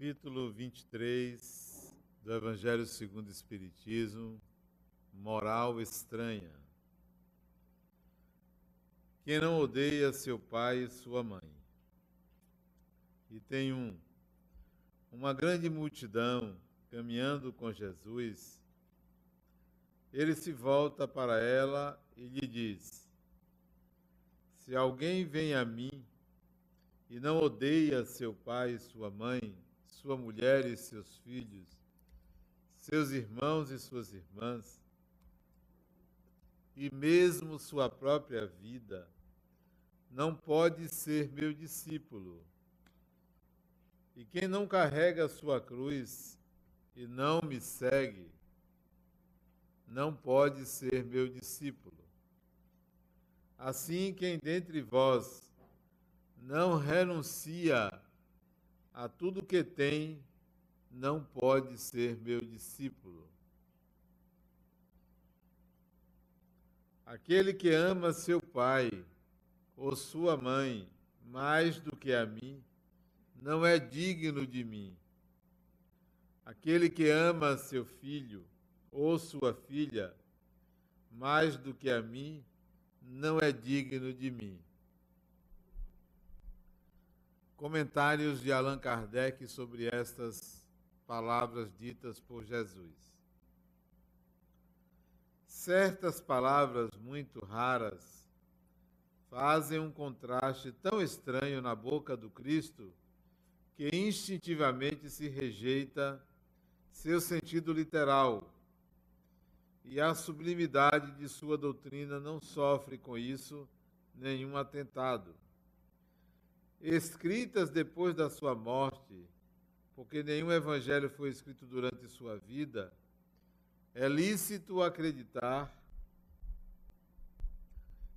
capítulo 23 do Evangelho segundo o Espiritismo, moral estranha. Quem não odeia seu pai e sua mãe. E tem um, uma grande multidão caminhando com Jesus. Ele se volta para ela e lhe diz: Se alguém vem a mim e não odeia seu pai e sua mãe, sua mulher e seus filhos, seus irmãos e suas irmãs, e mesmo sua própria vida, não pode ser meu discípulo. E quem não carrega sua cruz e não me segue, não pode ser meu discípulo. Assim, quem dentre vós não renuncia a tudo que tem, não pode ser meu discípulo. Aquele que ama seu pai ou sua mãe mais do que a mim, não é digno de mim. Aquele que ama seu filho ou sua filha mais do que a mim, não é digno de mim. Comentários de Allan Kardec sobre estas palavras ditas por Jesus. Certas palavras muito raras fazem um contraste tão estranho na boca do Cristo que instintivamente se rejeita seu sentido literal. E a sublimidade de sua doutrina não sofre com isso nenhum atentado escritas depois da sua morte, porque nenhum evangelho foi escrito durante sua vida, é lícito acreditar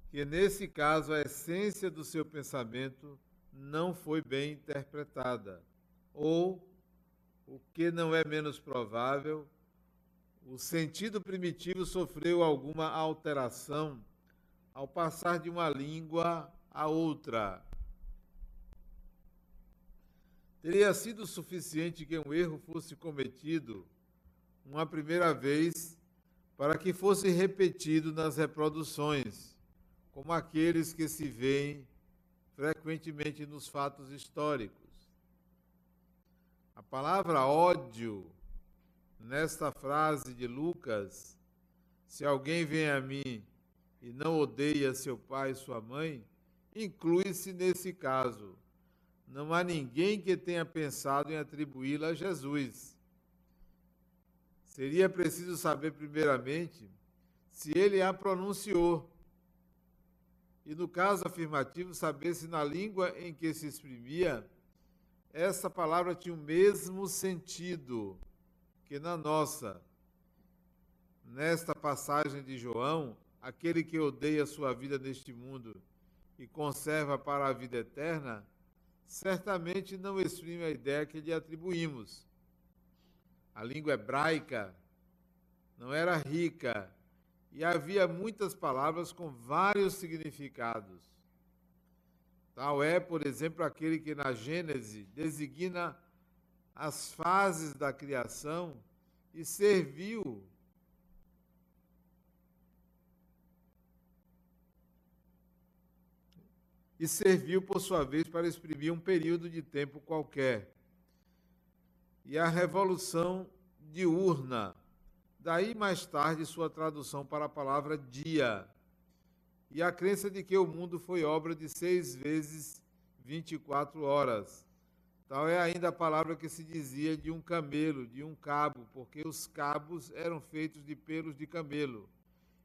que, nesse caso, a essência do seu pensamento não foi bem interpretada, ou, o que não é menos provável, o sentido primitivo sofreu alguma alteração ao passar de uma língua a outra Teria sido suficiente que um erro fosse cometido uma primeira vez para que fosse repetido nas reproduções, como aqueles que se veem frequentemente nos fatos históricos. A palavra ódio, nesta frase de Lucas, se alguém vem a mim e não odeia seu pai e sua mãe, inclui-se nesse caso não há ninguém que tenha pensado em atribuí-la a Jesus. Seria preciso saber, primeiramente, se ele a pronunciou. E, no caso afirmativo, saber se na língua em que se exprimia, essa palavra tinha o mesmo sentido que na nossa. Nesta passagem de João, aquele que odeia sua vida neste mundo e conserva para a vida eterna, certamente não exprime a ideia que lhe atribuímos. A língua hebraica não era rica e havia muitas palavras com vários significados. Tal é, por exemplo, aquele que na Gênese designa as fases da criação e serviu e serviu, por sua vez, para exprimir um período de tempo qualquer. E a revolução diurna, daí mais tarde sua tradução para a palavra dia, e a crença de que o mundo foi obra de seis vezes 24 horas. Tal é ainda a palavra que se dizia de um camelo, de um cabo, porque os cabos eram feitos de pelos de camelo,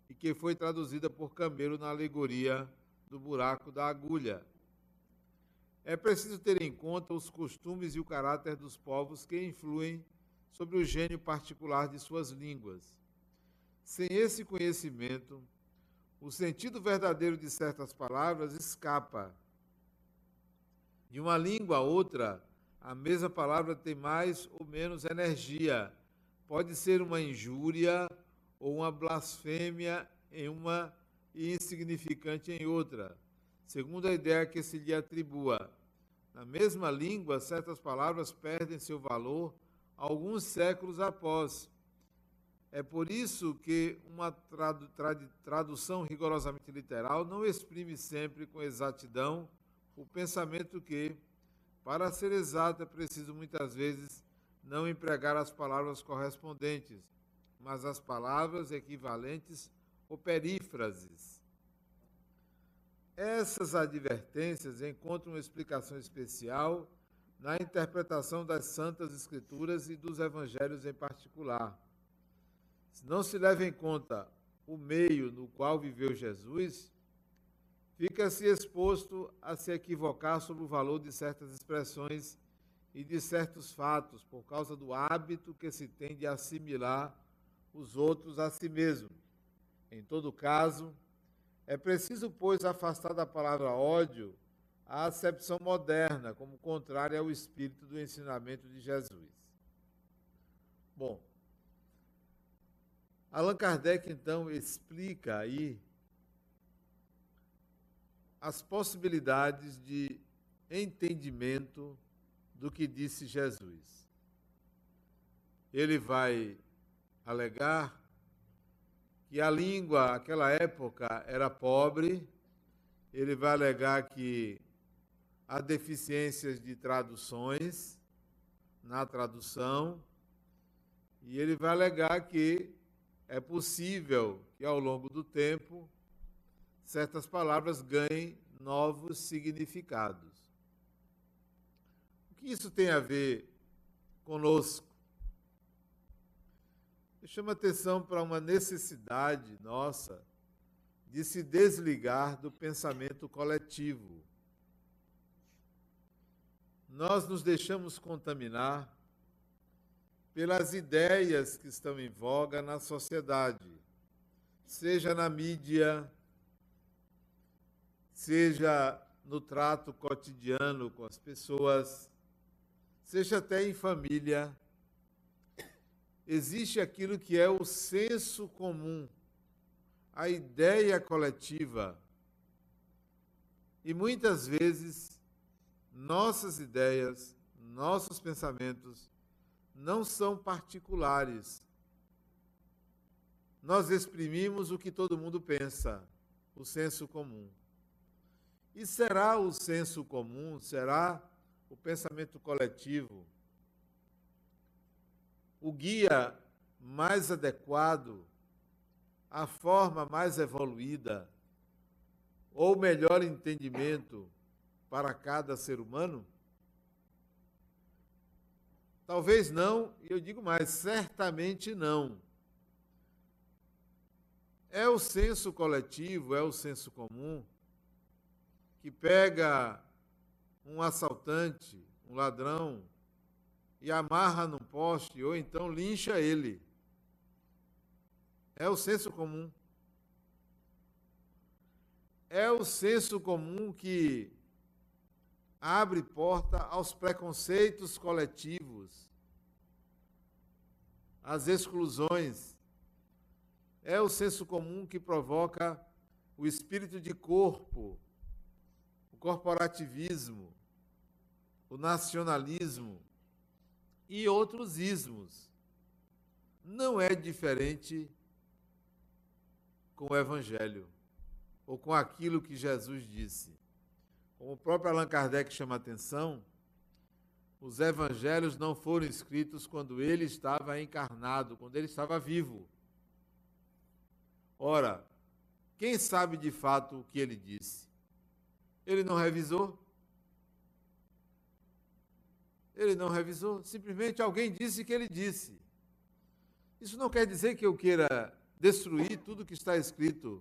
e que foi traduzida por camelo na alegoria do buraco da agulha. É preciso ter em conta os costumes e o caráter dos povos que influem sobre o gênio particular de suas línguas. Sem esse conhecimento, o sentido verdadeiro de certas palavras escapa. De uma língua a outra, a mesma palavra tem mais ou menos energia. Pode ser uma injúria ou uma blasfêmia em uma e insignificante em outra, segundo a ideia que se lhe atribua. Na mesma língua, certas palavras perdem seu valor alguns séculos após. É por isso que uma tradu tradução rigorosamente literal não exprime sempre com exatidão o pensamento que, para ser exato, é preciso muitas vezes não empregar as palavras correspondentes, mas as palavras equivalentes ou perífrases. Essas advertências encontram uma explicação especial na interpretação das Santas Escrituras e dos Evangelhos em particular. Se não se leva em conta o meio no qual viveu Jesus, fica-se exposto a se equivocar sobre o valor de certas expressões e de certos fatos, por causa do hábito que se tem de assimilar os outros a si mesmo. Em todo caso, é preciso, pois, afastar da palavra ódio a acepção moderna, como contrária ao espírito do ensinamento de Jesus. Bom, Allan Kardec então explica aí as possibilidades de entendimento do que disse Jesus. Ele vai alegar que a língua, naquela época, era pobre, ele vai alegar que há deficiências de traduções na tradução, e ele vai alegar que é possível que ao longo do tempo certas palavras ganhem novos significados. O que isso tem a ver conosco? Eu chamo atenção para uma necessidade nossa de se desligar do pensamento coletivo. Nós nos deixamos contaminar pelas ideias que estão em voga na sociedade, seja na mídia, seja no trato cotidiano com as pessoas, seja até em família existe aquilo que é o senso comum, a ideia coletiva. E muitas vezes nossas ideias, nossos pensamentos não são particulares. Nós exprimimos o que todo mundo pensa, o senso comum. E será o senso comum, será o pensamento coletivo o guia mais adequado, a forma mais evoluída, ou melhor entendimento para cada ser humano? Talvez não, e eu digo mais, certamente não. É o senso coletivo, é o senso comum, que pega um assaltante, um ladrão, e amarra num poste, ou então lincha ele. É o senso comum. É o senso comum que abre porta aos preconceitos coletivos, às exclusões. É o senso comum que provoca o espírito de corpo, o corporativismo, o nacionalismo e outros ismos. Não é diferente com o Evangelho ou com aquilo que Jesus disse. Como o próprio Allan Kardec chama a atenção, os evangelhos não foram escritos quando ele estava encarnado, quando ele estava vivo. Ora, quem sabe de fato o que ele disse? Ele não revisou? Ele não revisou, simplesmente alguém disse que ele disse. Isso não quer dizer que eu queira destruir tudo que está escrito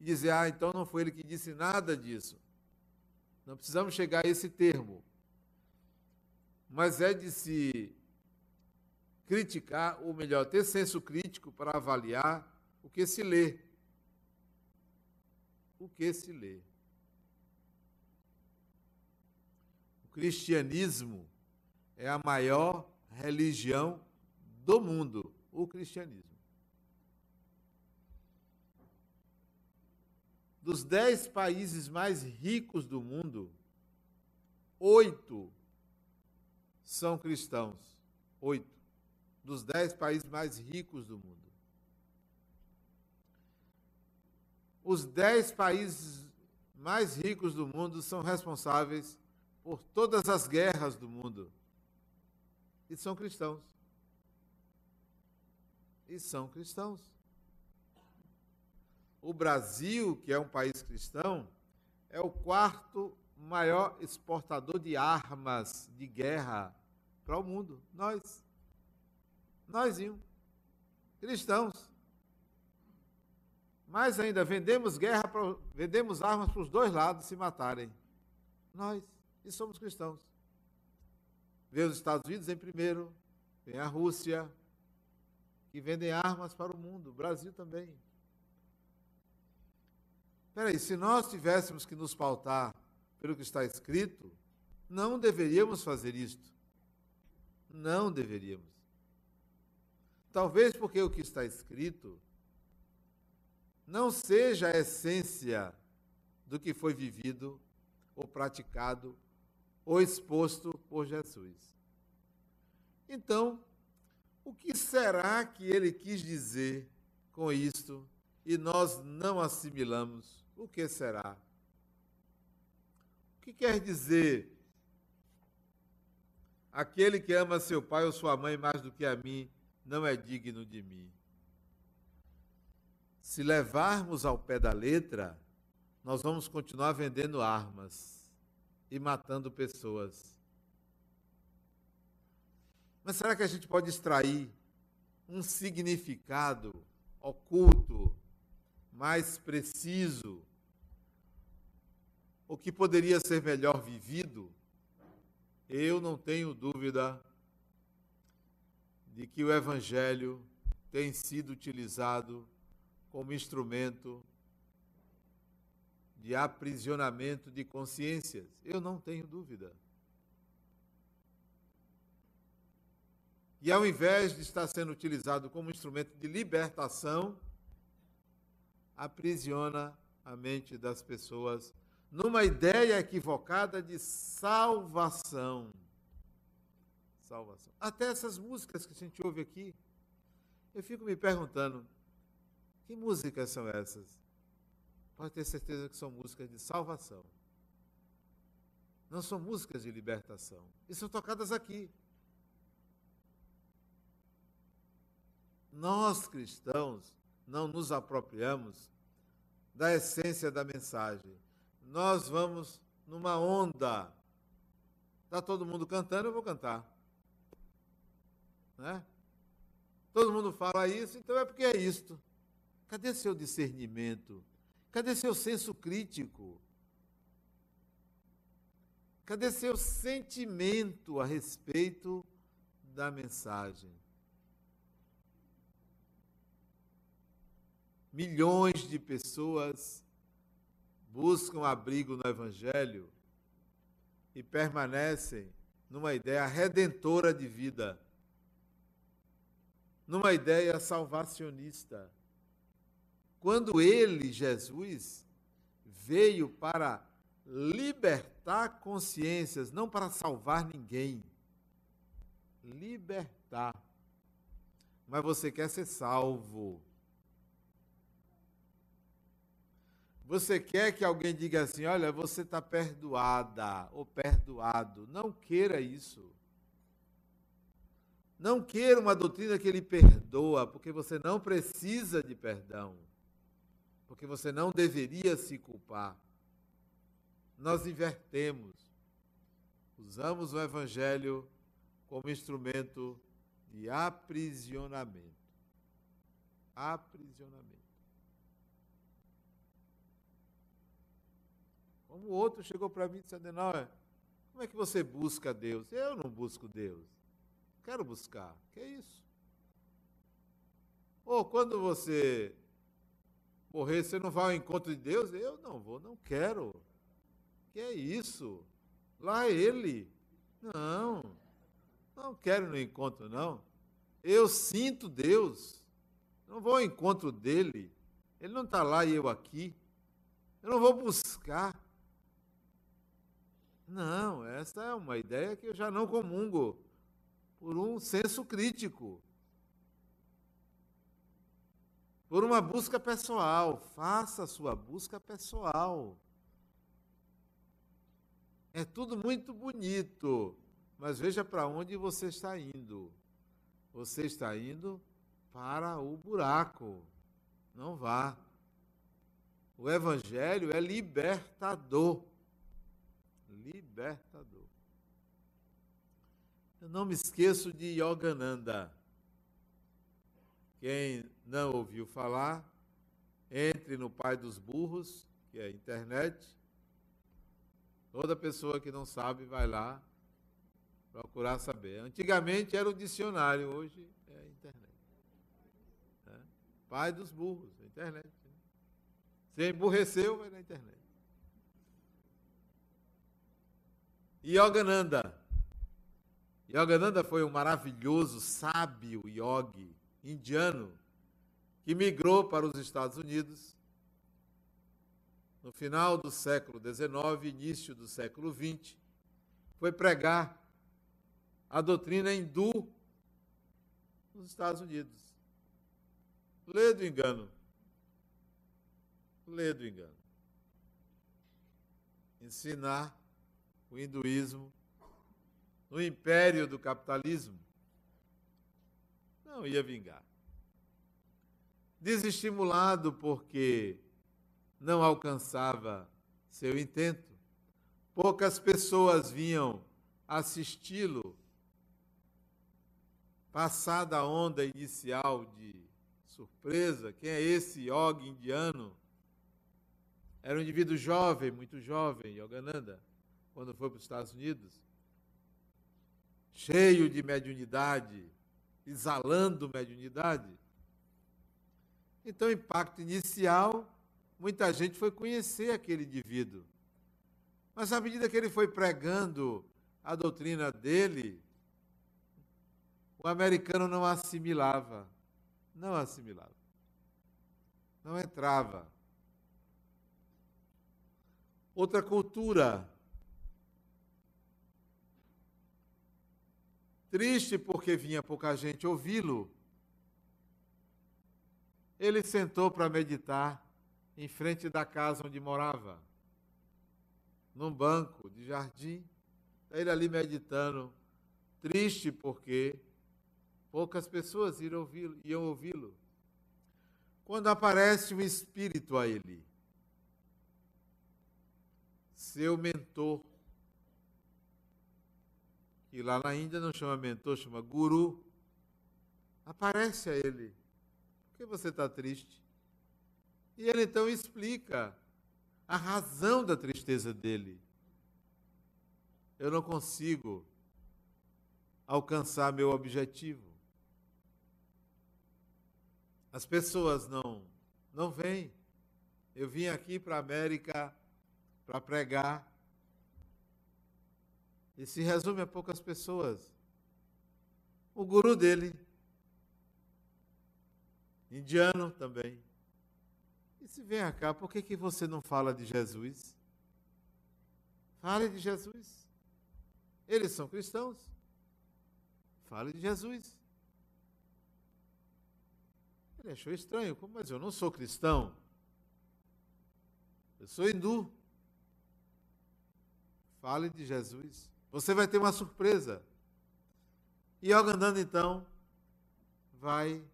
e dizer, ah, então não foi ele que disse nada disso. Não precisamos chegar a esse termo. Mas é de se criticar, ou melhor, ter senso crítico para avaliar o que se lê. O que se lê. O cristianismo é a maior religião do mundo, o cristianismo. Dos dez países mais ricos do mundo, oito são cristãos. Oito. Dos dez países mais ricos do mundo. Os dez países mais ricos do mundo são responsáveis por todas as guerras do mundo. E são cristãos. E são cristãos. O Brasil, que é um país cristão, é o quarto maior exportador de armas de guerra para o mundo. Nós. Nós, cristãos. Mais ainda, vendemos guerra, pra, vendemos armas para os dois lados se matarem. Nós, e somos cristãos. Vem os Estados Unidos em primeiro, vem a Rússia, que vendem armas para o mundo, o Brasil também. Peraí, se nós tivéssemos que nos pautar pelo que está escrito, não deveríamos fazer isto. Não deveríamos. Talvez porque o que está escrito não seja a essência do que foi vivido, ou praticado, ou exposto por Jesus. Então, o que será que ele quis dizer com isto e nós não assimilamos? O que será? O que quer dizer aquele que ama seu pai ou sua mãe mais do que a mim não é digno de mim? Se levarmos ao pé da letra, nós vamos continuar vendendo armas e matando pessoas. Mas será que a gente pode extrair um significado oculto, mais preciso, o que poderia ser melhor vivido? Eu não tenho dúvida de que o Evangelho tem sido utilizado como instrumento de aprisionamento de consciências. Eu não tenho dúvida. E ao invés de estar sendo utilizado como instrumento de libertação, aprisiona a mente das pessoas numa ideia equivocada de salvação. Salvação. Até essas músicas que a gente ouve aqui, eu fico me perguntando, que músicas são essas? Pode ter certeza que são músicas de salvação. Não são músicas de libertação. E são tocadas aqui. Nós cristãos não nos apropriamos da essência da mensagem. Nós vamos numa onda. Está todo mundo cantando, eu vou cantar. Né? Todo mundo fala isso, então é porque é isto. Cadê seu discernimento? Cadê seu senso crítico? Cadê seu sentimento a respeito da mensagem? Milhões de pessoas buscam abrigo no Evangelho e permanecem numa ideia redentora de vida, numa ideia salvacionista quando ele, Jesus, veio para libertar consciências, não para salvar ninguém. Libertar. Mas você quer ser salvo. Você quer que alguém diga assim: olha, você está perdoada ou perdoado. Não queira isso. Não queira uma doutrina que ele perdoa, porque você não precisa de perdão porque você não deveria se culpar. Nós invertemos. Usamos o Evangelho como instrumento de aprisionamento. Aprisionamento. Como o outro chegou para mim e disse, Adenauer, como é que você busca Deus? Eu não busco Deus. Quero buscar. Que é isso? Ou quando você morrer, você não vai ao encontro de Deus? Eu não vou, não quero. Que é isso? Lá é ele. Não, não quero no encontro, não. Eu sinto Deus. Não vou ao encontro dele. Ele não está lá e eu aqui. Eu não vou buscar. Não, essa é uma ideia que eu já não comungo por um senso crítico. Por uma busca pessoal. Faça a sua busca pessoal. É tudo muito bonito, mas veja para onde você está indo. Você está indo para o buraco. Não vá. O Evangelho é libertador. Libertador. Eu não me esqueço de Yogananda. Quem não ouviu falar, entre no Pai dos Burros, que é a internet. Toda pessoa que não sabe vai lá procurar saber. Antigamente era o dicionário, hoje é a internet. É. Pai dos burros, a internet. Você emburreceu, vai na internet. Yogananda. Yogananda foi um maravilhoso, sábio yogi indiano que migrou para os Estados Unidos no final do século XIX, início do século XX, foi pregar a doutrina hindu nos Estados Unidos. Lê do engano. Lê do engano. Ensinar o hinduísmo no império do capitalismo não ia vingar. Desestimulado porque não alcançava seu intento, poucas pessoas vinham assisti-lo, passada a onda inicial de surpresa, quem é esse yogi indiano? Era um indivíduo jovem, muito jovem, Yogananda, quando foi para os Estados Unidos, cheio de mediunidade, exalando mediunidade. Então, o impacto inicial, muita gente foi conhecer aquele indivíduo. Mas à medida que ele foi pregando a doutrina dele, o americano não assimilava. Não assimilava. Não entrava. Outra cultura Triste porque vinha pouca gente ouvi-lo. Ele sentou para meditar em frente da casa onde morava, num banco de jardim. Ele ali meditando, triste porque poucas pessoas iam ouvi-lo. Iam ouvi-lo. Quando aparece um espírito a ele, seu mentor, que lá na Índia não chama mentor, chama guru, aparece a ele. Que você está triste? E ele então explica a razão da tristeza dele. Eu não consigo alcançar meu objetivo. As pessoas não não vêm. Eu vim aqui para a América para pregar e se resume a poucas pessoas. O guru dele, indiano também. E se vem cá, por que, que você não fala de Jesus? Fale de Jesus. Eles são cristãos. Fale de Jesus. Ele achou estranho, mas eu não sou cristão. Eu sou hindu. Fale de Jesus. Você vai ter uma surpresa. E Yogananda, então, vai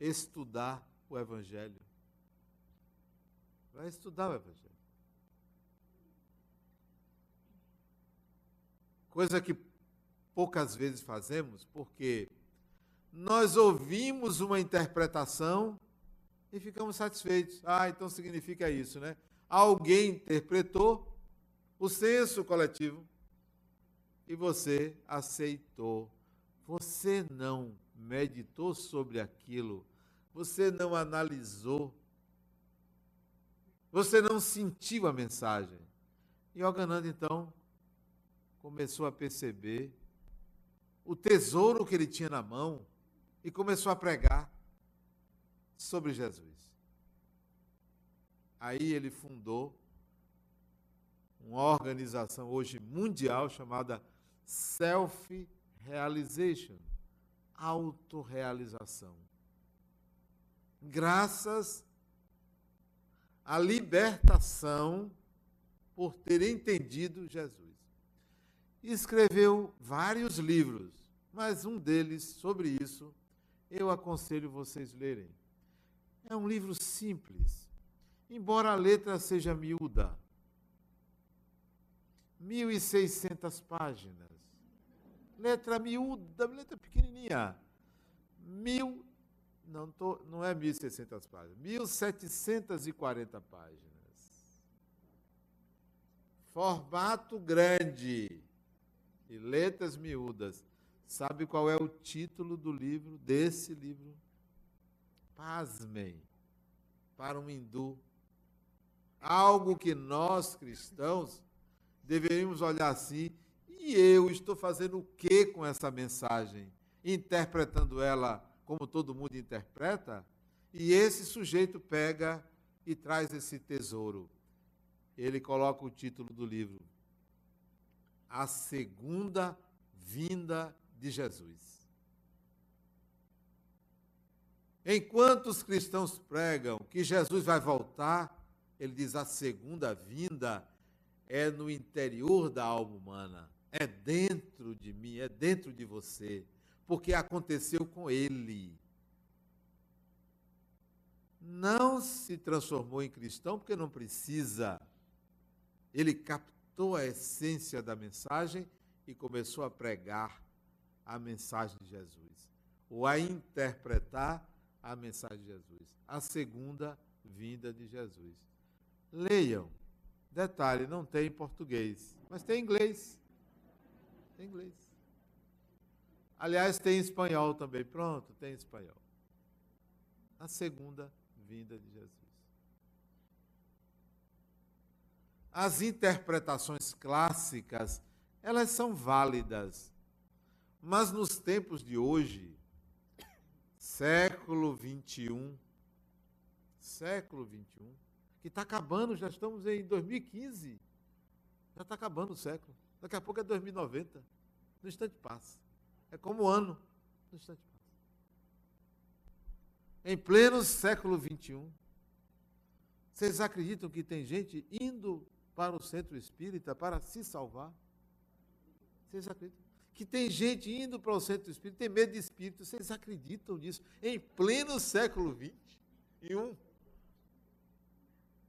estudar o Evangelho. Vai estudar o Evangelho. Coisa que poucas vezes fazemos, porque nós ouvimos uma interpretação e ficamos satisfeitos. Ah, então significa isso, né? Alguém interpretou o senso coletivo e você aceitou. Você não meditou sobre aquilo, você não analisou, você não sentiu a mensagem. E Yogananda, então, começou a perceber o tesouro que ele tinha na mão e começou a pregar sobre Jesus. Aí ele fundou uma organização hoje mundial chamada Self-Realization autorrealização. Graças à libertação por ter entendido Jesus. Escreveu vários livros, mas um deles sobre isso eu aconselho vocês lerem. É um livro simples, embora a letra seja miúda. 1.600 páginas. Letra miúda, letra pequenininha. Mil, não, tô, não é 1.600 páginas, 1.740 páginas. Formato grande e letras miúdas. Sabe qual é o título do livro, desse livro? Pasmem, para um hindu. Algo que nós cristãos deveríamos olhar assim, e eu estou fazendo o que com essa mensagem? Interpretando ela como todo mundo interpreta? E esse sujeito pega e traz esse tesouro. Ele coloca o título do livro: A Segunda Vinda de Jesus. Enquanto os cristãos pregam que Jesus vai voltar, ele diz: a segunda vinda é no interior da alma humana, é dentro de mim, é dentro de você, porque aconteceu com ele. Não se transformou em cristão porque não precisa. Ele captou a essência da mensagem e começou a pregar a mensagem de Jesus, ou a interpretar a mensagem de Jesus, a segunda vinda de Jesus. Leiam. Detalhe, não tem em português, mas tem em inglês. Tem em inglês. Aliás, tem em espanhol também. Pronto, tem em espanhol. A segunda vinda de Jesus. As interpretações clássicas, elas são válidas. Mas nos tempos de hoje, século 21, século 21, que está acabando, já estamos em 2015, já está acabando o século. Daqui a pouco é 2090, no instante passa. É como o ano, no instante passa. Em pleno século 21, vocês acreditam que tem gente indo para o centro espírita para se salvar? Vocês acreditam? que tem gente indo para o centro espírita, tem medo de espírito. Vocês acreditam nisso? Em pleno século XXI.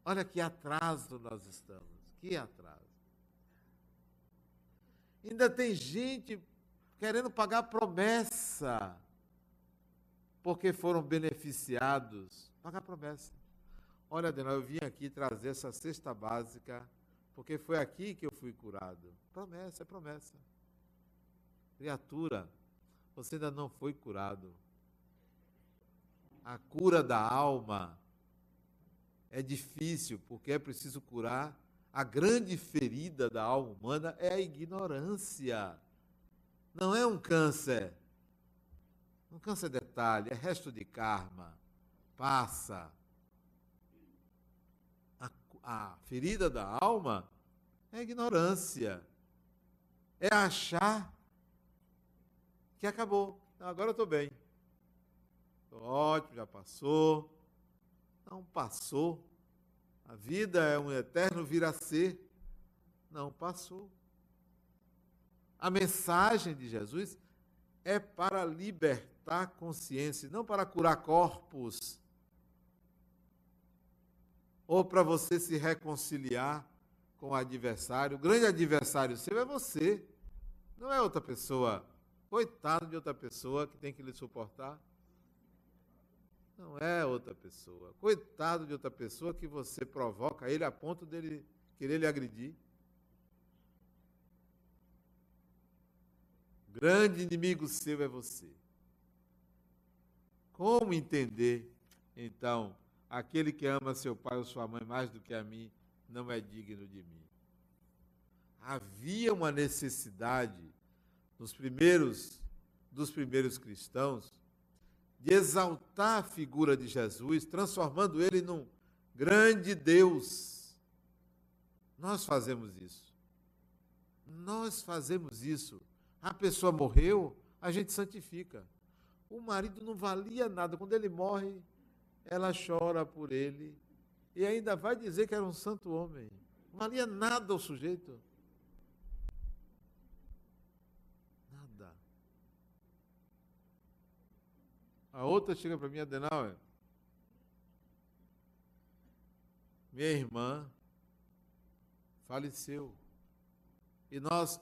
Olha que atraso nós estamos. Que atraso. Ainda tem gente querendo pagar promessa, porque foram beneficiados. Pagar promessa. Olha, Adenal, eu vim aqui trazer essa cesta básica, porque foi aqui que eu fui curado. Promessa, é promessa. Criatura, você ainda não foi curado. A cura da alma é difícil, porque é preciso curar. A grande ferida da alma humana é a ignorância. Não é um câncer. Um câncer é detalhe, é resto de karma. Passa. A, a ferida da alma é a ignorância. É achar que acabou. Agora eu estou bem. Estou ótimo, já passou. Não passou. A vida é um eterno vir a ser. Não passou. A mensagem de Jesus é para libertar consciência, não para curar corpos. Ou para você se reconciliar com o adversário. O grande adversário seu é você, não é outra pessoa. Coitado de outra pessoa que tem que lhe suportar. Não é outra pessoa. Coitado de outra pessoa que você provoca ele a ponto dele querer lhe agredir. Grande inimigo seu é você. Como entender, então, aquele que ama seu pai ou sua mãe mais do que a mim, não é digno de mim? Havia uma necessidade nos primeiros dos primeiros cristãos de exaltar a figura de Jesus, transformando ele num grande Deus, Nós fazemos isso. Nós fazemos isso. A pessoa morreu, a gente santifica. O marido não valia nada. Quando ele morre, ela chora por ele. E ainda vai dizer que era um santo homem. Não valia nada o sujeito. Nada. A outra chega para mim, Adenauer. Minha irmã faleceu. E nós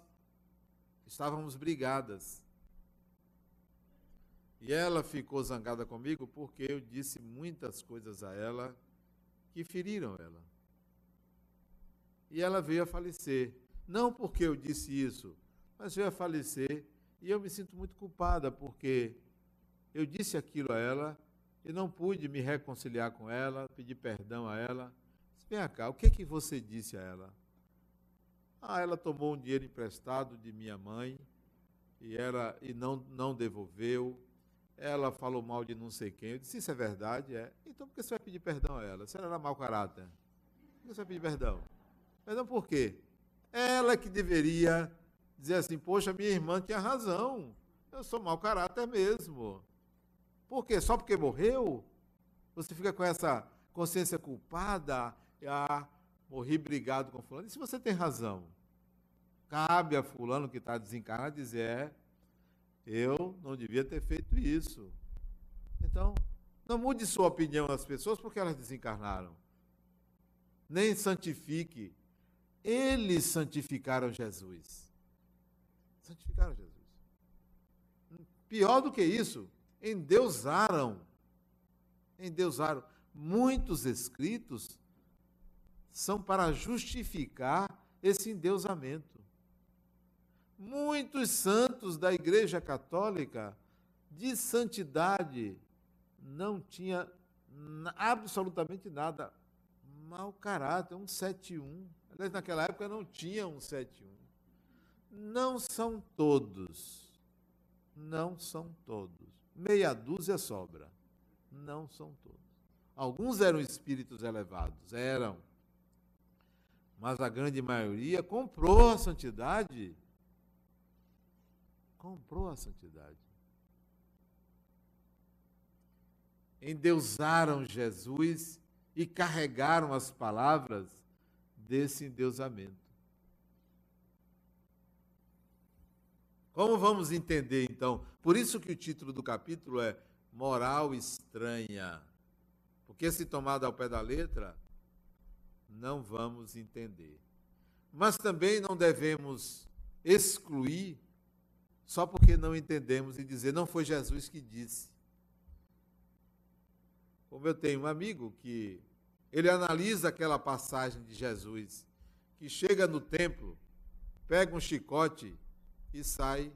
estávamos brigadas. E ela ficou zangada comigo porque eu disse muitas coisas a ela que feriram ela. E ela veio a falecer. Não porque eu disse isso, mas veio a falecer. E eu me sinto muito culpada porque eu disse aquilo a ela e não pude me reconciliar com ela, pedir perdão a ela. Vem cá, o que, que você disse a ela? Ah, ela tomou um dinheiro emprestado de minha mãe e, era, e não, não devolveu. Ela falou mal de não sei quem. Eu disse, isso é verdade? É. Então por que você vai pedir perdão a ela? Se ela era mau caráter, por que você vai pedir perdão? Perdão por quê? Ela que deveria dizer assim, poxa, minha irmã tinha razão. Eu sou mau caráter mesmo. Por quê? Só porque morreu? Você fica com essa consciência culpada? Ah, morri brigado com fulano. E se você tem razão? Cabe a fulano que está desencarnado dizer, é, eu não devia ter feito isso. Então, não mude sua opinião das pessoas porque elas desencarnaram. Nem santifique. Eles santificaram Jesus. Santificaram Jesus. Pior do que isso, endeusaram. Endeusaram. Muitos escritos são para justificar esse endeusamento. Muitos santos da Igreja Católica de santidade não tinha absolutamente nada. Mau caráter, um 71. Aliás, naquela época não tinha um 71. Não são todos. Não são todos. Meia dúzia sobra. Não são todos. Alguns eram espíritos elevados, eram mas a grande maioria comprou a santidade. Comprou a santidade. Endeusaram Jesus e carregaram as palavras desse endeusamento. Como vamos entender então? Por isso que o título do capítulo é Moral Estranha. Porque se tomado ao pé da letra, não vamos entender. Mas também não devemos excluir só porque não entendemos e dizer não foi Jesus que disse. Como eu tenho um amigo que ele analisa aquela passagem de Jesus, que chega no templo, pega um chicote e sai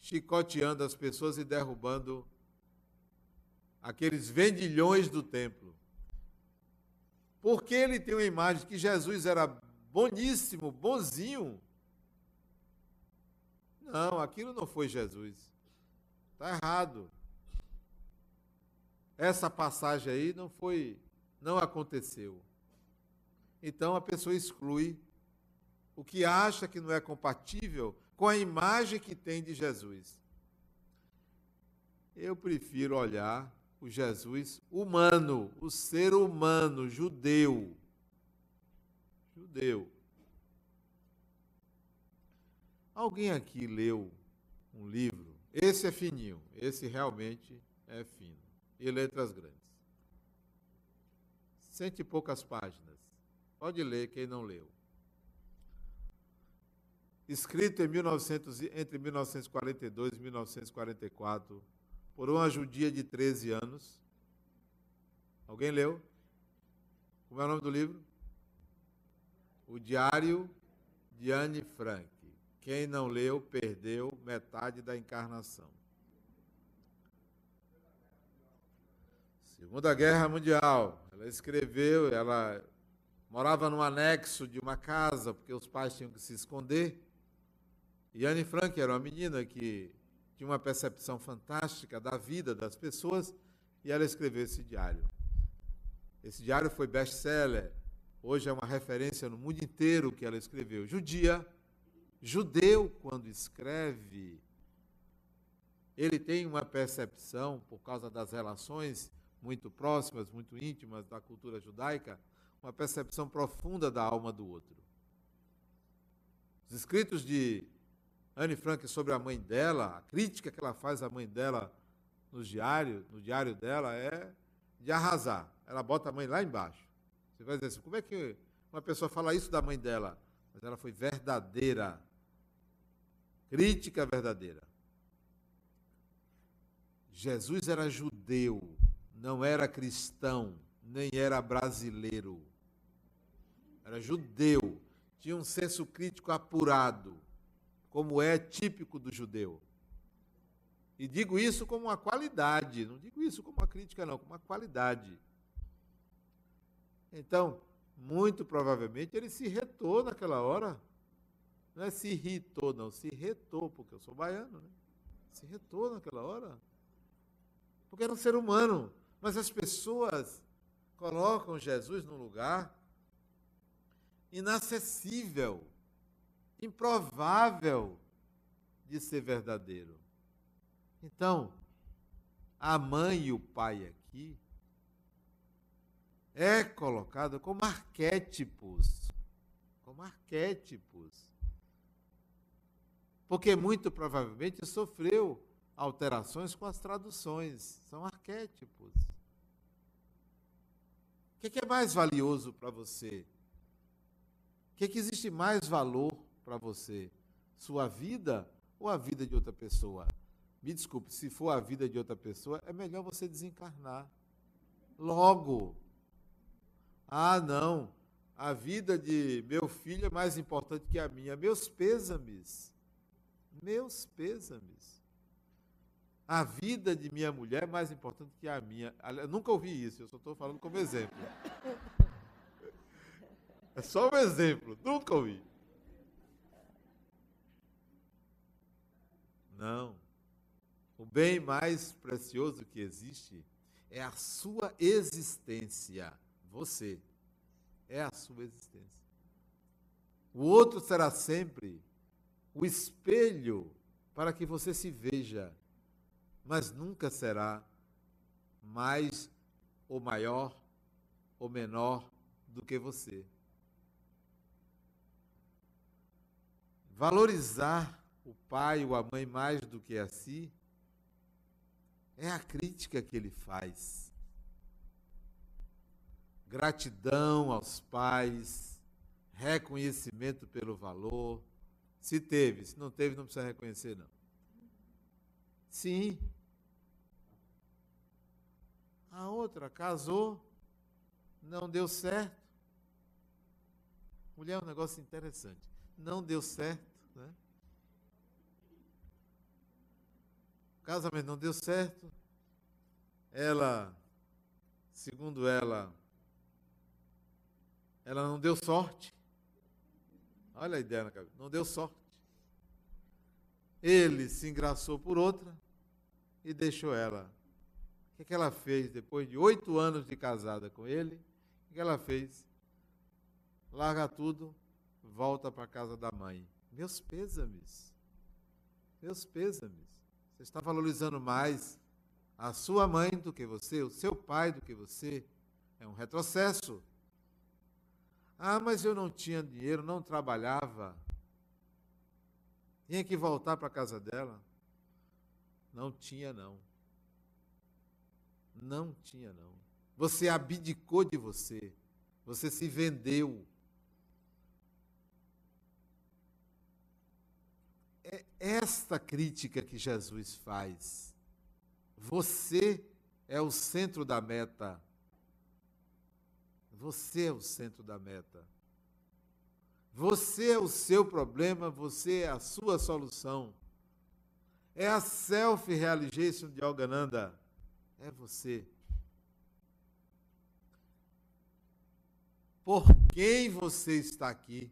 chicoteando as pessoas e derrubando aqueles vendilhões do templo. Porque ele tem uma imagem que Jesus era boníssimo, bonzinho. Não, aquilo não foi Jesus. Está errado. Essa passagem aí não foi, não aconteceu. Então a pessoa exclui o que acha que não é compatível com a imagem que tem de Jesus. Eu prefiro olhar o Jesus humano, o ser humano, judeu. Judeu. Alguém aqui leu um livro? Esse é fininho, esse realmente é fino. E letras grandes. Cento e poucas páginas. Pode ler quem não leu. Escrito em 1900, entre 1942 e 1944 por uma judia de 13 anos. Alguém leu? Como é o nome do livro? O Diário de Anne Frank. Quem não leu, perdeu metade da encarnação. Segunda Guerra Mundial. Ela escreveu, ela morava num anexo de uma casa, porque os pais tinham que se esconder. E Anne Frank era uma menina que tinha uma percepção fantástica da vida das pessoas e ela escreveu esse diário. Esse diário foi best-seller hoje é uma referência no mundo inteiro que ela escreveu. Judia, judeu, quando escreve, ele tem uma percepção, por causa das relações muito próximas, muito íntimas da cultura judaica, uma percepção profunda da alma do outro. Os escritos de Anne Frank sobre a mãe dela, a crítica que ela faz à mãe dela no diário, no diário dela é de arrasar. Ela bota a mãe lá embaixo. Você vai dizer assim, como é que uma pessoa fala isso da mãe dela? Mas ela foi verdadeira. Crítica verdadeira. Jesus era judeu, não era cristão, nem era brasileiro. Era judeu, tinha um senso crítico apurado, como é típico do judeu. E digo isso como uma qualidade, não digo isso como uma crítica, não, como uma qualidade. Então, muito provavelmente ele se retou naquela hora. Não é se irritou, não, se retou, porque eu sou baiano, né? Se retou naquela hora. Porque era um ser humano. Mas as pessoas colocam Jesus num lugar inacessível, improvável de ser verdadeiro. Então, a mãe e o pai aqui é colocado como arquétipos, como arquétipos. Porque muito provavelmente sofreu alterações com as traduções, são arquétipos. O que é, mais valioso para você? O que, é que existe mais valor para você? Sua vida ou a vida de outra pessoa? Me desculpe, se for a vida de outra pessoa, é melhor você desencarnar. Logo. Ah, não. A vida de meu filho é mais importante que a minha. Meus pêsames. Meus pêsames. A vida de minha mulher é mais importante que a minha. Eu nunca ouvi isso, eu só estou falando como exemplo. É só um exemplo, nunca ouvi. Não. O bem mais precioso que existe é a sua existência. Você é a sua existência. O outro será sempre o espelho para que você se veja, mas nunca será mais ou maior ou menor do que você. Valorizar o pai ou a mãe mais do que a si é a crítica que ele faz. Gratidão aos pais, reconhecimento pelo valor. Se teve, se não teve, não precisa reconhecer, não. Sim. A outra casou, não deu certo. Mulher é um negócio interessante. Não deu certo, né? Casamento não deu certo. Ela, segundo ela, ela não deu sorte. Olha a ideia na cabeça, não deu sorte. Ele se engraçou por outra e deixou ela. O que, é que ela fez depois de oito anos de casada com ele? O que ela fez? Larga tudo, volta para a casa da mãe. Meus pêsames. Meus pêsames. Você está valorizando mais a sua mãe do que você, o seu pai do que você. É um retrocesso. Ah, mas eu não tinha dinheiro, não trabalhava. Tinha que voltar para a casa dela. Não tinha, não. Não tinha, não. Você abdicou de você. Você se vendeu. É esta crítica que Jesus faz. Você é o centro da meta. Você é o centro da meta. Você é o seu problema, você é a sua solução. É a self-realization de Algananda. É você. Por quem você está aqui?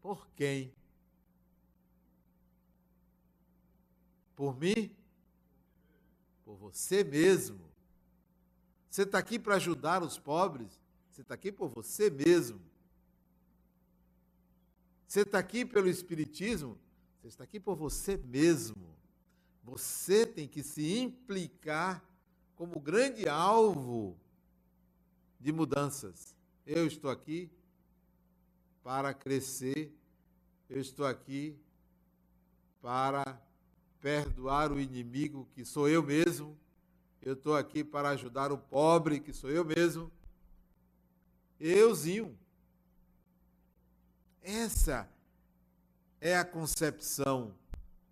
Por quem? Por mim? Por você mesmo. Você está aqui para ajudar os pobres? Você está aqui por você mesmo. Você está aqui pelo Espiritismo, você está aqui por você mesmo. Você tem que se implicar como grande alvo de mudanças. Eu estou aqui para crescer, eu estou aqui para perdoar o inimigo, que sou eu mesmo, eu estou aqui para ajudar o pobre, que sou eu mesmo. Euzinho. Essa é a concepção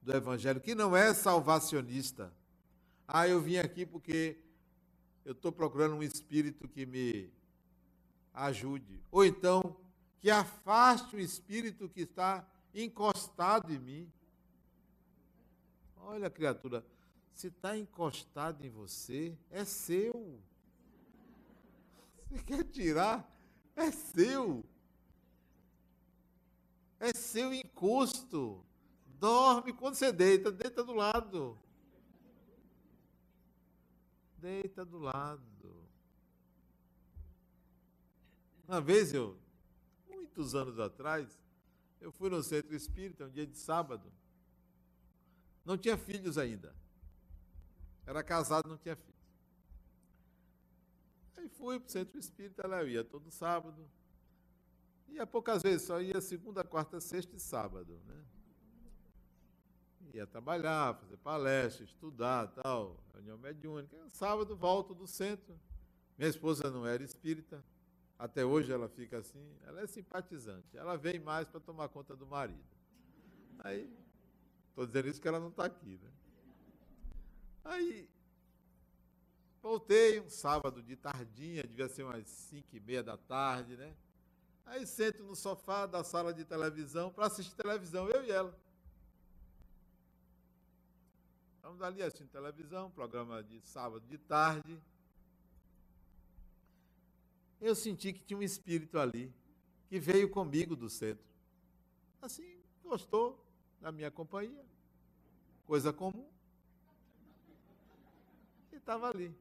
do Evangelho, que não é salvacionista. Ah, eu vim aqui porque eu estou procurando um espírito que me ajude. Ou então, que afaste o espírito que está encostado em mim. Olha, criatura, se está encostado em você, é seu. Você quer tirar? É seu. É seu encosto. Dorme quando você deita, deita do lado. Deita do lado. Uma vez eu, muitos anos atrás, eu fui no centro espírita, um dia de sábado. Não tinha filhos ainda. Era casado, não tinha filhos. Aí fui para o centro espírita, lá eu ia todo sábado. Ia poucas vezes, só ia segunda, quarta, sexta e sábado, né? Ia trabalhar, fazer palestra, estudar, tal, reunião mediúnica. Sábado volto do centro. Minha esposa não era espírita. Até hoje ela fica assim, ela é simpatizante. Ela vem mais para tomar conta do marido. Aí, estou dizendo isso que ela não está aqui, né? Aí, voltei um sábado de tardinha, devia ser umas cinco e meia da tarde, né? Aí sento no sofá da sala de televisão para assistir televisão, eu e ela. Estamos ali assistindo televisão, programa de sábado de tarde. Eu senti que tinha um espírito ali, que veio comigo do centro. Assim, gostou da minha companhia. Coisa comum. E estava ali.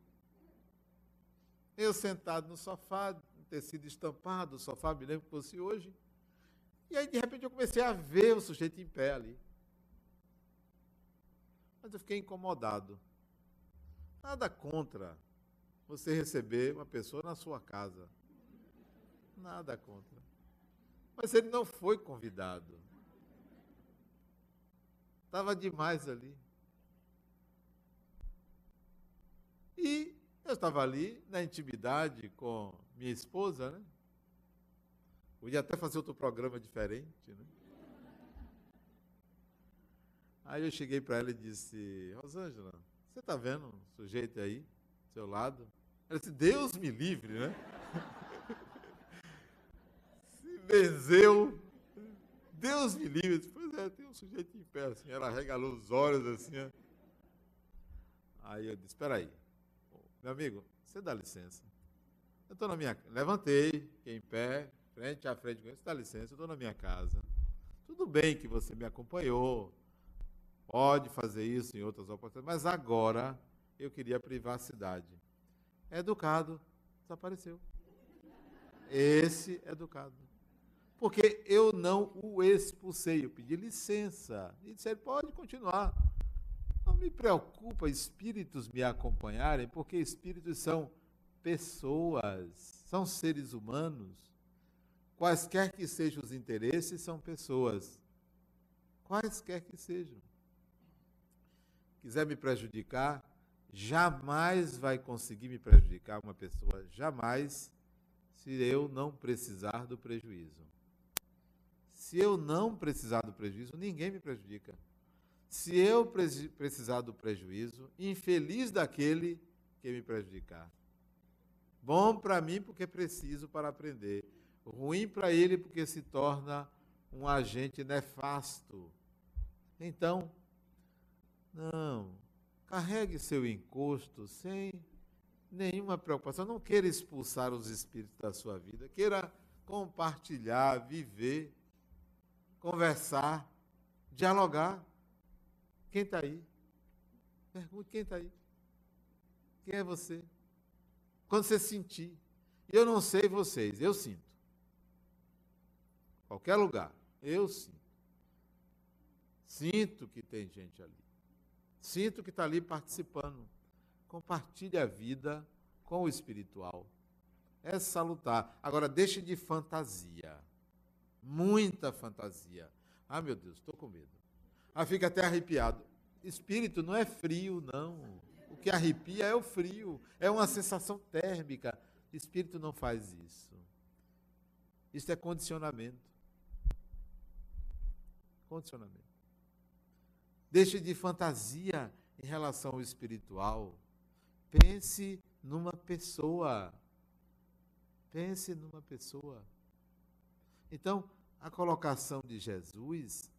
Eu sentado no sofá, tecido estampado, o sofá, me lembro que fosse hoje. E aí, de repente, eu comecei a ver o sujeito em pé ali. Mas eu fiquei incomodado. Nada contra você receber uma pessoa na sua casa. Nada contra. Mas ele não foi convidado. Estava demais ali. E eu estava ali na intimidade com minha esposa, né? Podia até fazer outro programa diferente, né? Aí eu cheguei para ela e disse, Rosângela, você está vendo um sujeito aí, do seu lado? Ela disse, Deus me livre, né? Se benzeu. Deus me livre. Tem um sujeito em pé, assim, ela regalou os olhos assim. Ó. Aí eu disse, espera aí. Meu amigo, você dá licença. Eu estou na minha Levantei, fiquei em pé, frente a frente com ele. Você dá licença, eu estou na minha casa. Tudo bem que você me acompanhou. Pode fazer isso em outras oportunidades, mas agora eu queria privacidade. É educado, desapareceu. Esse educado. Porque eu não o expulsei, eu pedi licença. E disse, pode continuar. Não me preocupa espíritos me acompanharem, porque espíritos são pessoas, são seres humanos. Quaisquer que sejam os interesses, são pessoas. Quaisquer que sejam. Quiser me prejudicar, jamais vai conseguir me prejudicar uma pessoa, jamais, se eu não precisar do prejuízo. Se eu não precisar do prejuízo, ninguém me prejudica. Se eu precisar do prejuízo, infeliz daquele que me prejudicar. Bom para mim porque preciso para aprender. Ruim para ele porque se torna um agente nefasto. Então, não, carregue seu encosto sem nenhuma preocupação. Não queira expulsar os espíritos da sua vida. Queira compartilhar, viver, conversar, dialogar. Quem está aí? Pergunte quem está aí. Quem é você? Quando você sentir. Eu não sei vocês, eu sinto. Qualquer lugar, eu sinto. Sinto que tem gente ali. Sinto que está ali participando. Compartilhe a vida com o espiritual. É salutar. Agora, deixe de fantasia. Muita fantasia. Ah, meu Deus, estou com medo. Ah, fica até arrepiado. Espírito não é frio, não. O que arrepia é o frio. É uma sensação térmica. Espírito não faz isso. Isso é condicionamento. Condicionamento. Deixe de fantasia em relação ao espiritual. Pense numa pessoa. Pense numa pessoa. Então, a colocação de Jesus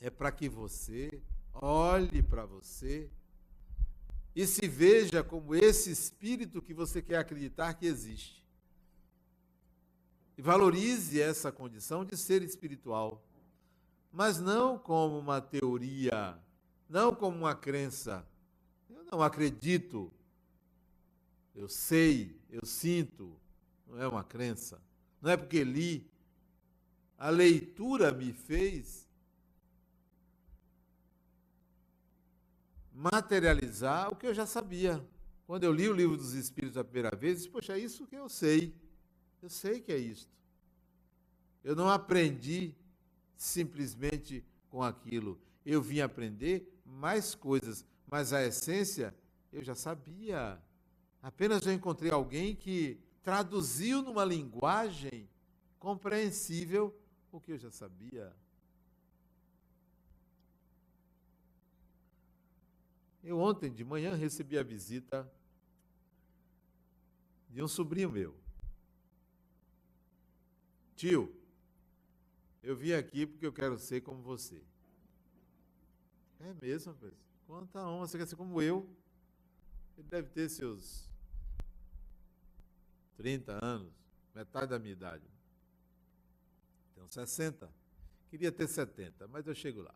é para que você olhe para você e se veja como esse espírito que você quer acreditar que existe. E valorize essa condição de ser espiritual, mas não como uma teoria, não como uma crença. Eu não acredito, eu sei, eu sinto, não é uma crença. Não é porque li, a leitura me fez materializar o que eu já sabia. Quando eu li o livro dos Espíritos a primeira vez, disse, poxa, é isso que eu sei. Eu sei que é isto. Eu não aprendi simplesmente com aquilo. Eu vim aprender mais coisas, mas a essência eu já sabia. Apenas eu encontrei alguém que traduziu numa linguagem compreensível o que eu já sabia. Eu ontem de manhã recebi a visita de um sobrinho meu. Tio, eu vim aqui porque eu quero ser como você. É mesmo, rapaz? Quanta honra, você quer ser como eu? Ele deve ter seus 30 anos, metade da minha idade. Tenho 60. Queria ter 70, mas eu chego lá.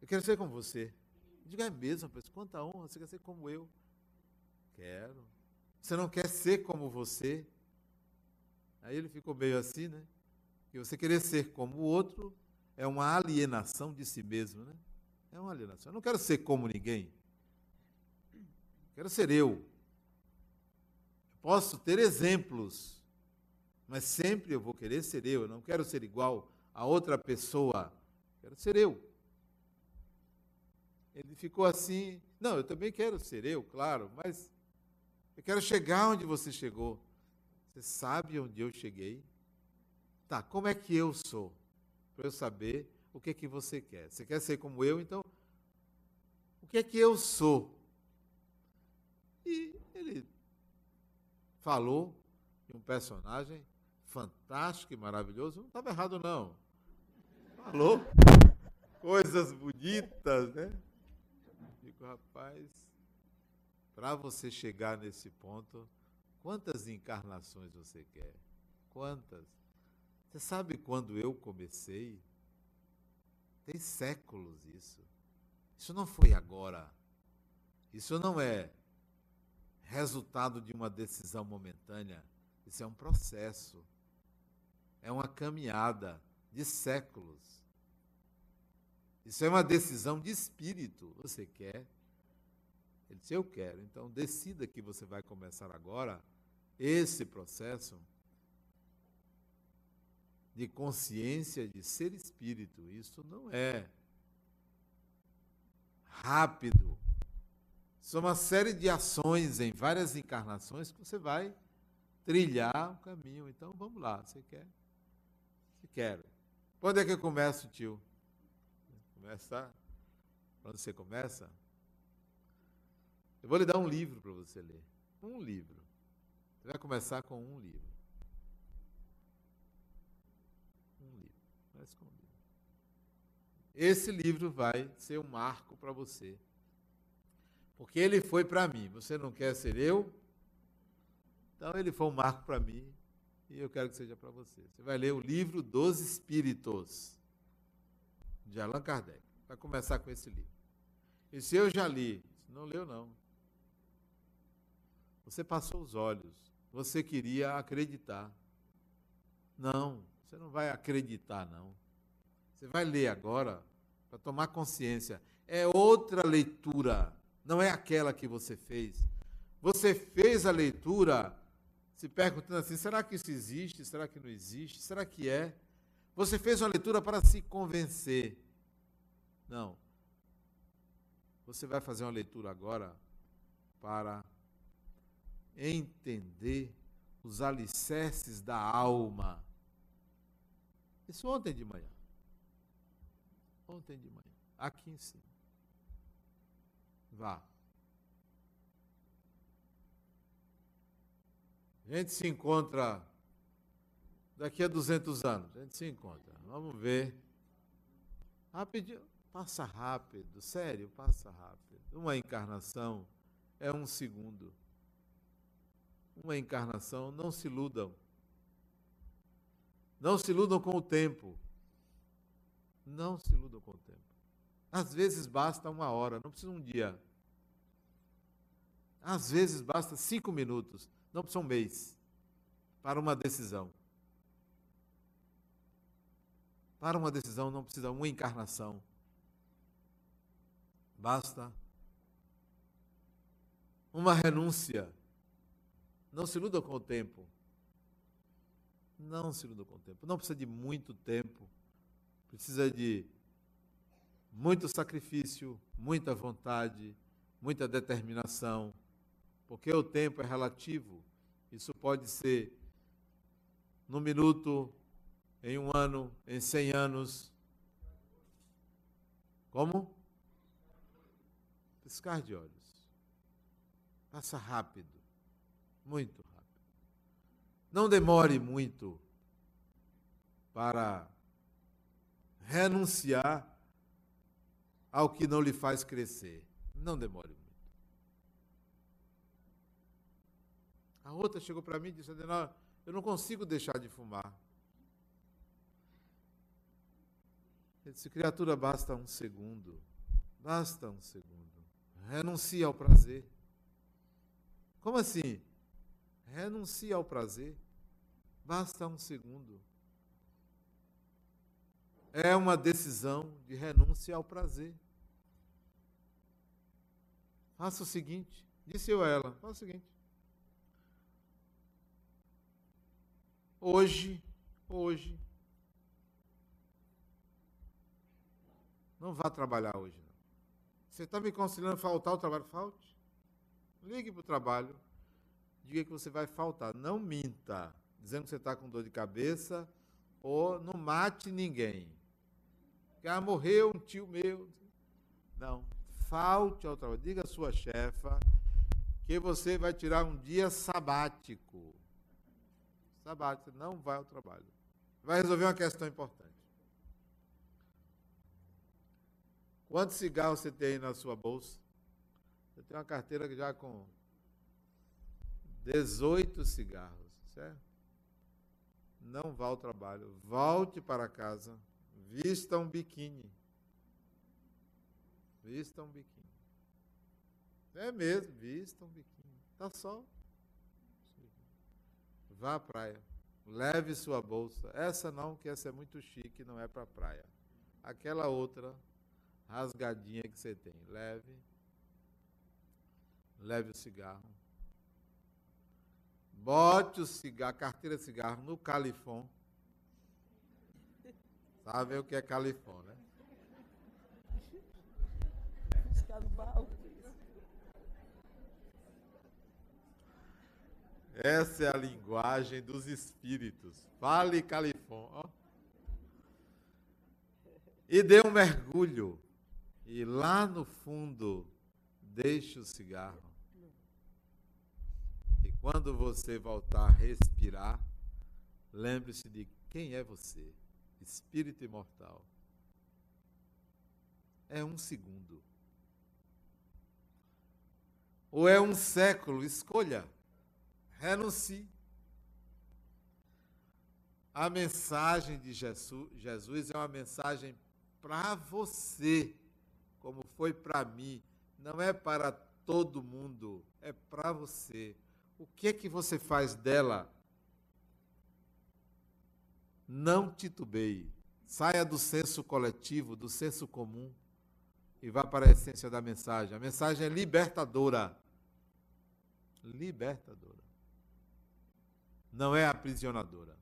Eu quero ser como você. Diga, é mesmo, rapaz, quanta honra, você quer ser como eu? Quero. Você não quer ser como você? Aí ele ficou meio assim, né? Que você querer ser como o outro é uma alienação de si mesmo, né? É uma alienação. Eu não quero ser como ninguém. Quero ser eu. Posso ter exemplos, mas sempre eu vou querer ser eu. Eu não quero ser igual a outra pessoa. Quero ser eu. Ele ficou assim. Não, eu também quero ser eu, claro, mas eu quero chegar onde você chegou. Você sabe onde eu cheguei? Tá, como é que eu sou? Para eu saber o que é que você quer. Você quer ser como eu, então o que é que eu sou? E falou de um personagem fantástico e maravilhoso. Não estava errado, não. Falou coisas bonitas, né? Digo, rapaz, para você chegar nesse ponto, quantas encarnações você quer? Quantas? Você sabe quando eu comecei? Tem séculos isso. Isso não foi agora. Isso não é resultado de uma decisão momentânea. Isso é um processo. É uma caminhada de séculos. Isso é uma decisão de espírito. Você quer? Ele disse: Eu quero. Então, decida que você vai começar agora esse processo de consciência de ser espírito. Isso não é rápido. São uma série de ações em várias encarnações que você vai trilhar o caminho. Então, vamos lá. Você quer? Você quer. Quando é que eu começo, tio? Começar? Quando você começa? Eu vou lhe dar um livro para você ler. Um livro. Você vai começar com um livro. Um livro. Começa com um livro. Esse livro vai ser um marco para você. Porque ele foi para mim. Você não quer ser eu? Então ele foi um marco para mim e eu quero que seja para você. Você vai ler o livro dos Espíritos de Allan Kardec. Vai começar com esse livro. E se eu já li, não leu não. Você passou os olhos. você queria acreditar. Não, você não vai acreditar, não. Você vai ler agora para tomar consciência. É outra leitura, não é aquela que você fez. Você fez a leitura se perguntando assim: será que isso existe? Será que não existe? Será que é? Você fez uma leitura para se convencer. Não. Você vai fazer uma leitura agora para entender os alicerces da alma. Isso ontem de manhã. Ontem de manhã. Aqui em cima. Vá. A gente se encontra daqui a 200 anos. A gente se encontra. Vamos ver. Rapidinho. Passa rápido. Sério, passa rápido. Uma encarnação é um segundo. Uma encarnação, não se iludam. Não se iludam com o tempo. Não se iludam com o tempo. Às vezes basta uma hora, não precisa um dia. Às vezes basta cinco minutos não precisa um mês para uma decisão. Para uma decisão não precisa uma encarnação. Basta uma renúncia. Não se iluda com o tempo. Não se iluda com o tempo. Não precisa de muito tempo. Precisa de muito sacrifício, muita vontade, muita determinação, porque o tempo é relativo. Isso pode ser no minuto, em um ano, em cem anos. Como? Piscar de olhos. Passa rápido. Muito rápido. Não demore muito para renunciar ao que não lhe faz crescer. Não demore muito. A outra chegou para mim e disse: Adenor, eu não consigo deixar de fumar. Ele disse: Criatura, basta um segundo. Basta um segundo. Renuncia ao prazer. Como assim? Renuncia ao prazer. Basta um segundo. É uma decisão de renúncia ao prazer. Faça o seguinte, disse eu a ela, faça o seguinte. Hoje, hoje. Não vá trabalhar hoje. Não. Você está me considerando faltar o trabalho? Falte. Ligue para o trabalho. Diga que você vai faltar. Não minta, dizendo que você está com dor de cabeça ou não mate ninguém. Ah, morreu um tio meu. Não. Falte ao trabalho. Diga à sua chefa que você vai tirar um dia sabático sabático, não vai ao trabalho. Vai resolver uma questão importante. Quantos cigarros você tem aí na sua bolsa? Eu tenho uma carteira já com 18 cigarros, certo? Não vá ao trabalho. Volte para casa. Vista um biquíni. Vista um biquíni. É mesmo, vista um biquíni. Tá só Vá à praia. Leve sua bolsa. Essa não, que essa é muito chique, não é para praia. Aquela outra rasgadinha que você tem. Leve. Leve o cigarro. Bote o cigarro, carteira de cigarro no califão. Sabe o que é no balde. Essa é a linguagem dos espíritos. Fale Califórnia. E dê um mergulho. E lá no fundo, deixe o cigarro. E quando você voltar a respirar, lembre-se de quem é você, espírito imortal. É um segundo. Ou é um século, escolha renuncie. A mensagem de Jesus é uma mensagem para você, como foi para mim. Não é para todo mundo, é para você. O que é que você faz dela? Não titubeie. Saia do senso coletivo, do senso comum e vá para a essência da mensagem. A mensagem é libertadora. Libertadora. Não é aprisionadora.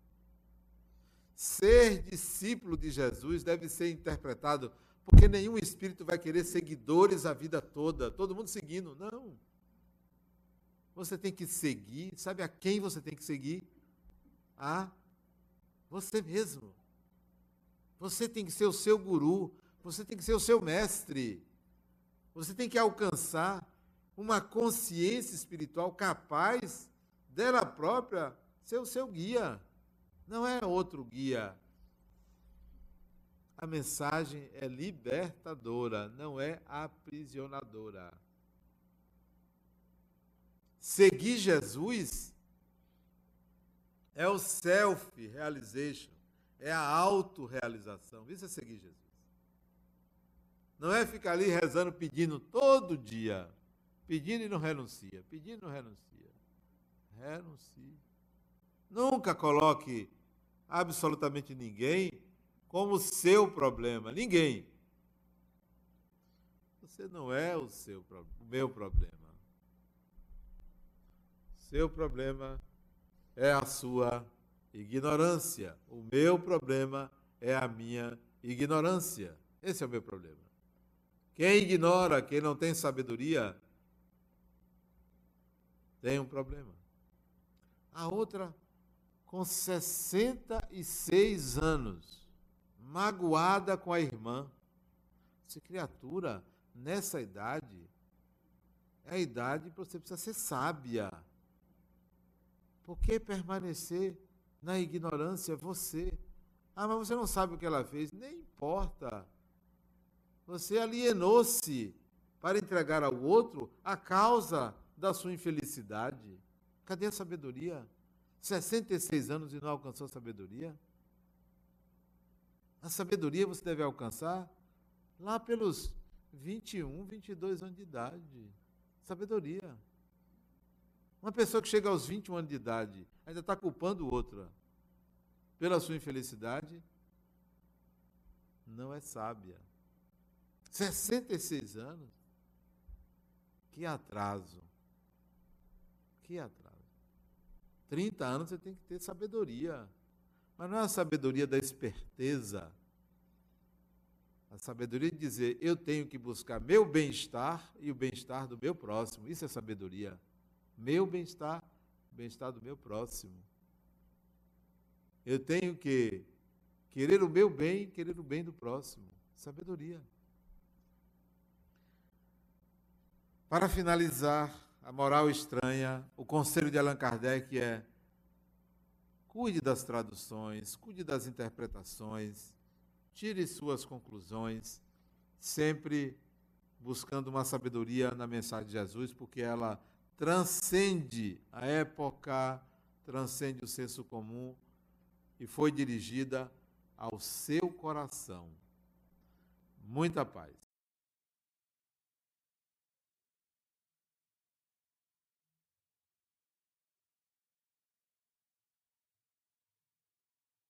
Ser discípulo de Jesus deve ser interpretado porque nenhum espírito vai querer seguidores a vida toda, todo mundo seguindo. Não. Você tem que seguir, sabe a quem você tem que seguir? A você mesmo. Você tem que ser o seu guru, você tem que ser o seu mestre. Você tem que alcançar uma consciência espiritual capaz dela própria ser o seu guia. Não é outro guia. A mensagem é libertadora, não é aprisionadora. Seguir Jesus é o self-realization, é a autorrealização. Isso é seguir Jesus. Não é ficar ali rezando, pedindo todo dia. Pedindo e não renuncia. Pedindo e não renuncia. Renuncie. Nunca coloque absolutamente ninguém como seu problema. Ninguém. Você não é o seu o meu problema. Seu problema é a sua ignorância. O meu problema é a minha ignorância. Esse é o meu problema. Quem ignora, quem não tem sabedoria, tem um problema. A outra, com 66 anos, magoada com a irmã. Essa criatura, nessa idade, é a idade que você precisa ser sábia. Por que permanecer na ignorância você? Ah, mas você não sabe o que ela fez. Nem importa. Você alienou-se para entregar ao outro a causa da sua infelicidade. Cadê a sabedoria? 66 anos e não alcançou sabedoria? A sabedoria você deve alcançar lá pelos 21, 22 anos de idade. Sabedoria. Uma pessoa que chega aos 21 anos de idade ainda está culpando outra pela sua infelicidade, não é sábia. 66 anos? Que atraso. Que atraso. 30 anos você tem que ter sabedoria. Mas não é a sabedoria da esperteza. A sabedoria de dizer, eu tenho que buscar meu bem-estar e o bem-estar do meu próximo. Isso é sabedoria. Meu bem-estar, bem-estar do meu próximo. Eu tenho que querer o meu bem querer o bem do próximo. Sabedoria. Para finalizar, a moral estranha, o conselho de Allan Kardec é: cuide das traduções, cuide das interpretações, tire suas conclusões, sempre buscando uma sabedoria na mensagem de Jesus, porque ela transcende a época, transcende o senso comum e foi dirigida ao seu coração. Muita paz.